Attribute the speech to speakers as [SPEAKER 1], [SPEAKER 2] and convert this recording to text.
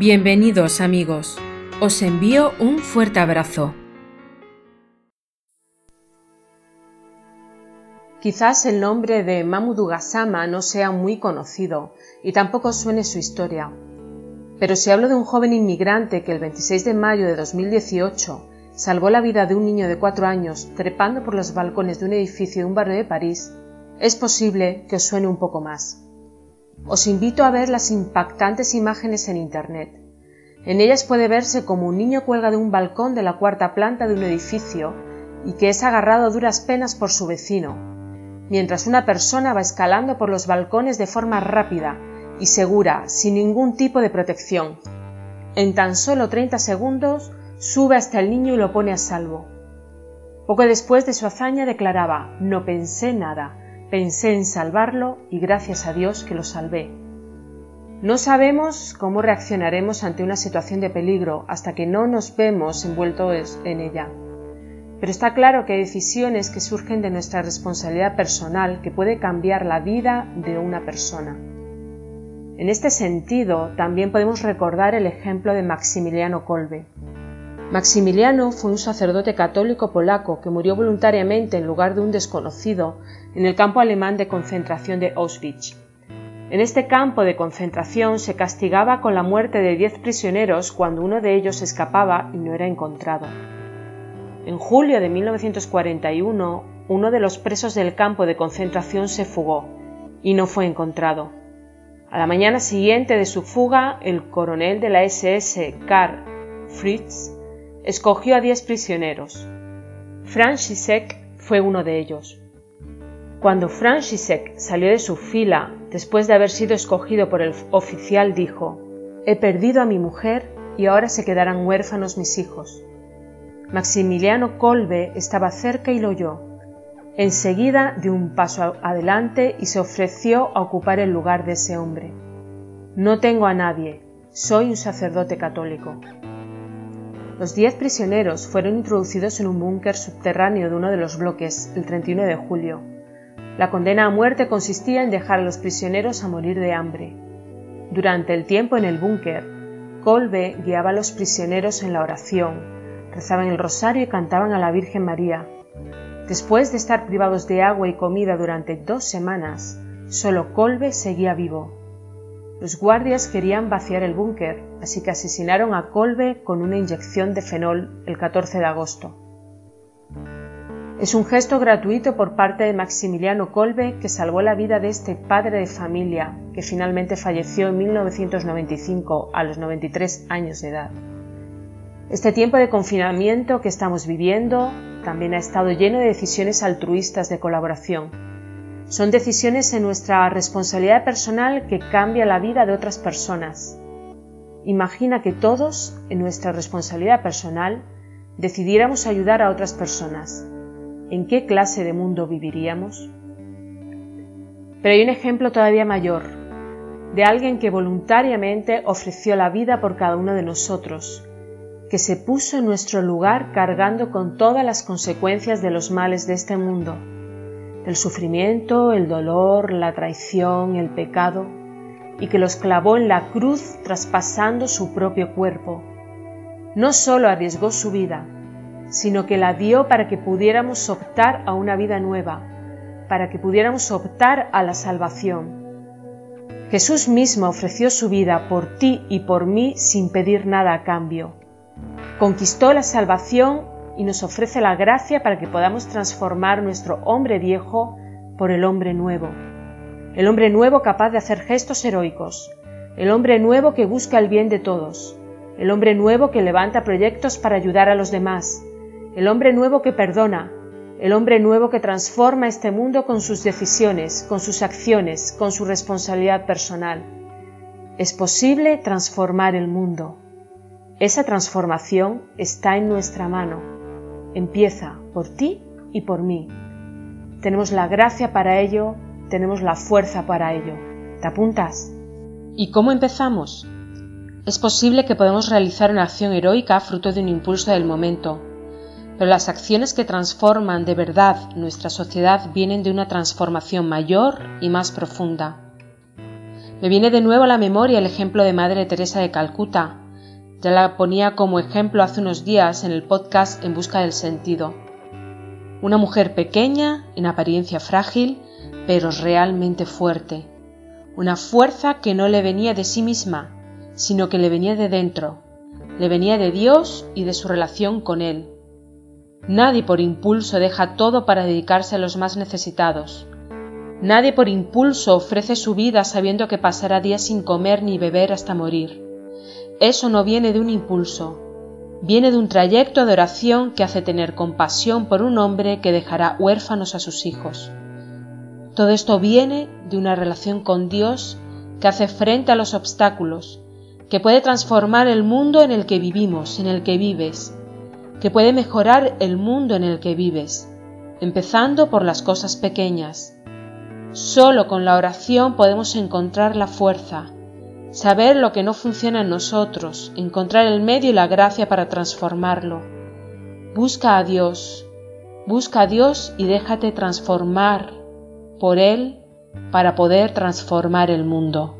[SPEAKER 1] Bienvenidos amigos, os envío un fuerte abrazo. Quizás el nombre de Mamudu Gassama no sea muy conocido y tampoco suene su historia. Pero si hablo de un joven inmigrante que el 26 de mayo de 2018 salvó la vida de un niño de cuatro años trepando por los balcones de un edificio de un barrio de París, es posible que os suene un poco más. Os invito a ver las impactantes imágenes en Internet. En ellas puede verse como un niño cuelga de un balcón de la cuarta planta de un edificio y que es agarrado a duras penas por su vecino, mientras una persona va escalando por los balcones de forma rápida y segura, sin ningún tipo de protección. En tan solo 30 segundos sube hasta el niño y lo pone a salvo. Poco después de su hazaña declaraba, no pensé nada, Pensé en salvarlo y gracias a Dios que lo salvé. No sabemos cómo reaccionaremos ante una situación de peligro hasta que no nos vemos envueltos en ella. Pero está claro que hay decisiones que surgen de nuestra responsabilidad personal que puede cambiar la vida de una persona. En este sentido, también podemos recordar el ejemplo de Maximiliano Kolbe. Maximiliano fue un sacerdote católico polaco que murió voluntariamente en lugar de un desconocido en el campo alemán de concentración de Auschwitz. En este campo de concentración se castigaba con la muerte de diez prisioneros cuando uno de ellos escapaba y no era encontrado. En julio de 1941, uno de los presos del campo de concentración se fugó y no fue encontrado. A la mañana siguiente de su fuga, el coronel de la SS, Karl Fritz, escogió a diez prisioneros. Francisek fue uno de ellos. Cuando Francisek salió de su fila después de haber sido escogido por el oficial, dijo, He perdido a mi mujer y ahora se quedarán huérfanos mis hijos. Maximiliano Kolbe estaba cerca y lo oyó. Enseguida dio un paso adelante y se ofreció a ocupar el lugar de ese hombre. No tengo a nadie, soy un sacerdote católico. Los diez prisioneros fueron introducidos en un búnker subterráneo de uno de los bloques el 31 de julio. La condena a muerte consistía en dejar a los prisioneros a morir de hambre. Durante el tiempo en el búnker, Colbe guiaba a los prisioneros en la oración, rezaban el rosario y cantaban a la Virgen María. Después de estar privados de agua y comida durante dos semanas, solo Colbe seguía vivo. Los guardias querían vaciar el búnker, así que asesinaron a Colbe con una inyección de fenol el 14 de agosto. Es un gesto gratuito por parte de Maximiliano Kolbe que salvó la vida de este padre de familia que finalmente falleció en 1995 a los 93 años de edad. Este tiempo de confinamiento que estamos viviendo también ha estado lleno de decisiones altruistas de colaboración, son decisiones en nuestra responsabilidad personal que cambia la vida de otras personas. Imagina que todos, en nuestra responsabilidad personal, decidiéramos ayudar a otras personas. ¿En qué clase de mundo viviríamos? Pero hay un ejemplo todavía mayor, de alguien que voluntariamente ofreció la vida por cada uno de nosotros, que se puso en nuestro lugar cargando con todas las consecuencias de los males de este mundo el sufrimiento, el dolor, la traición, el pecado, y que los clavó en la cruz traspasando su propio cuerpo. No solo arriesgó su vida, sino que la dio para que pudiéramos optar a una vida nueva, para que pudiéramos optar a la salvación. Jesús mismo ofreció su vida por ti y por mí sin pedir nada a cambio. Conquistó la salvación y nos ofrece la gracia para que podamos transformar nuestro hombre viejo por el hombre nuevo. El hombre nuevo capaz de hacer gestos heroicos, el hombre nuevo que busca el bien de todos, el hombre nuevo que levanta proyectos para ayudar a los demás, el hombre nuevo que perdona, el hombre nuevo que transforma este mundo con sus decisiones, con sus acciones, con su responsabilidad personal. Es posible transformar el mundo. Esa transformación está en nuestra mano empieza por ti y por mí. Tenemos la gracia para ello, tenemos la fuerza para ello. ¿Te apuntas? ¿Y cómo empezamos? Es posible que podamos realizar una acción heroica fruto de un impulso del momento, pero las acciones que transforman de verdad nuestra sociedad vienen de una transformación mayor y más profunda. Me viene de nuevo a la memoria el ejemplo de Madre Teresa de Calcuta. Ya la ponía como ejemplo hace unos días en el podcast En Busca del Sentido. Una mujer pequeña, en apariencia frágil, pero realmente fuerte. Una fuerza que no le venía de sí misma, sino que le venía de dentro, le venía de Dios y de su relación con Él. Nadie por impulso deja todo para dedicarse a los más necesitados. Nadie por impulso ofrece su vida sabiendo que pasará días sin comer ni beber hasta morir. Eso no viene de un impulso, viene de un trayecto de oración que hace tener compasión por un hombre que dejará huérfanos a sus hijos. Todo esto viene de una relación con Dios que hace frente a los obstáculos, que puede transformar el mundo en el que vivimos, en el que vives, que puede mejorar el mundo en el que vives, empezando por las cosas pequeñas, Solo con la oración podemos encontrar la fuerza, saber lo que no funciona en nosotros, encontrar el medio y la gracia para transformarlo. Busca a Dios, busca a Dios y déjate transformar por Él para poder transformar el mundo.